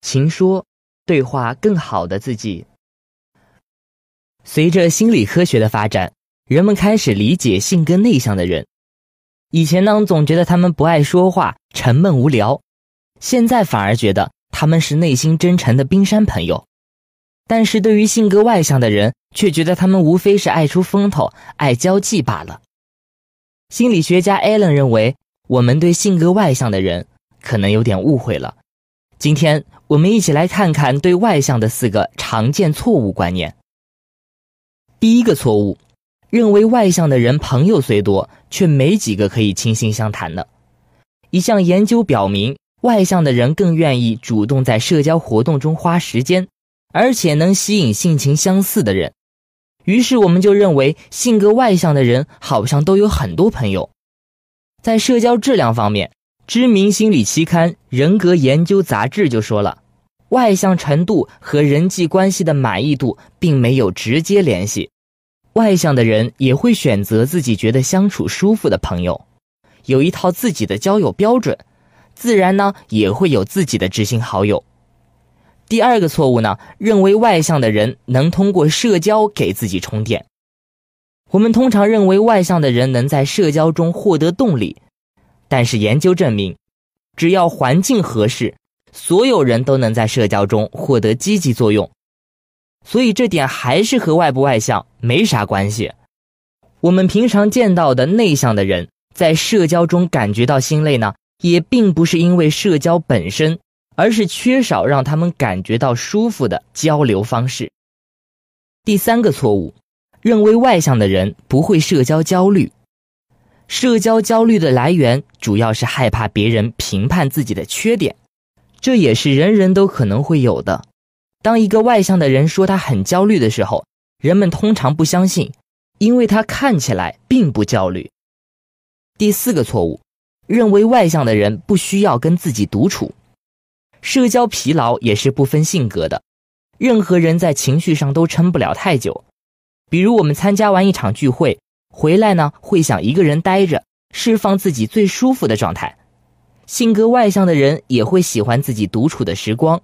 情说，对话更好的自己。随着心理科学的发展，人们开始理解性格内向的人。以前呢，总觉得他们不爱说话、沉闷无聊，现在反而觉得他们是内心真诚的冰山朋友。但是对于性格外向的人，却觉得他们无非是爱出风头、爱交际罢了。心理学家艾伦认为，我们对性格外向的人可能有点误会了。今天我们一起来看看对外向的四个常见错误观念。第一个错误，认为外向的人朋友虽多，却没几个可以倾心相谈的。一项研究表明，外向的人更愿意主动在社交活动中花时间。而且能吸引性情相似的人，于是我们就认为性格外向的人好像都有很多朋友。在社交质量方面，知名心理期刊《人格研究杂志》就说了，外向程度和人际关系的满意度并没有直接联系。外向的人也会选择自己觉得相处舒服的朋友，有一套自己的交友标准，自然呢也会有自己的知心好友。第二个错误呢，认为外向的人能通过社交给自己充电。我们通常认为外向的人能在社交中获得动力，但是研究证明，只要环境合适，所有人都能在社交中获得积极作用。所以这点还是和外不外向没啥关系。我们平常见到的内向的人在社交中感觉到心累呢，也并不是因为社交本身。而是缺少让他们感觉到舒服的交流方式。第三个错误，认为外向的人不会社交焦虑。社交焦虑的来源主要是害怕别人评判自己的缺点，这也是人人都可能会有的。当一个外向的人说他很焦虑的时候，人们通常不相信，因为他看起来并不焦虑。第四个错误，认为外向的人不需要跟自己独处。社交疲劳也是不分性格的，任何人在情绪上都撑不了太久。比如我们参加完一场聚会回来呢，会想一个人待着，释放自己最舒服的状态。性格外向的人也会喜欢自己独处的时光，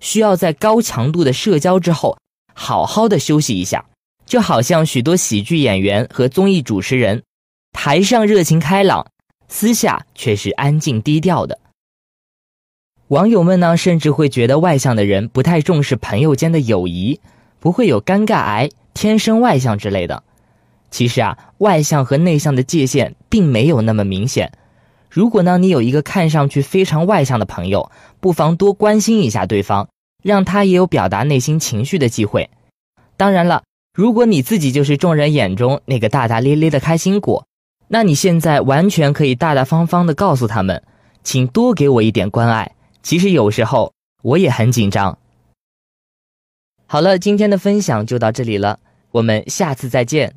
需要在高强度的社交之后好好的休息一下。就好像许多喜剧演员和综艺主持人，台上热情开朗，私下却是安静低调的。网友们呢，甚至会觉得外向的人不太重视朋友间的友谊，不会有尴尬癌、天生外向之类的。其实啊，外向和内向的界限并没有那么明显。如果呢，你有一个看上去非常外向的朋友，不妨多关心一下对方，让他也有表达内心情绪的机会。当然了，如果你自己就是众人眼中那个大大咧咧的开心果，那你现在完全可以大大方方的告诉他们，请多给我一点关爱。其实有时候我也很紧张。好了，今天的分享就到这里了，我们下次再见。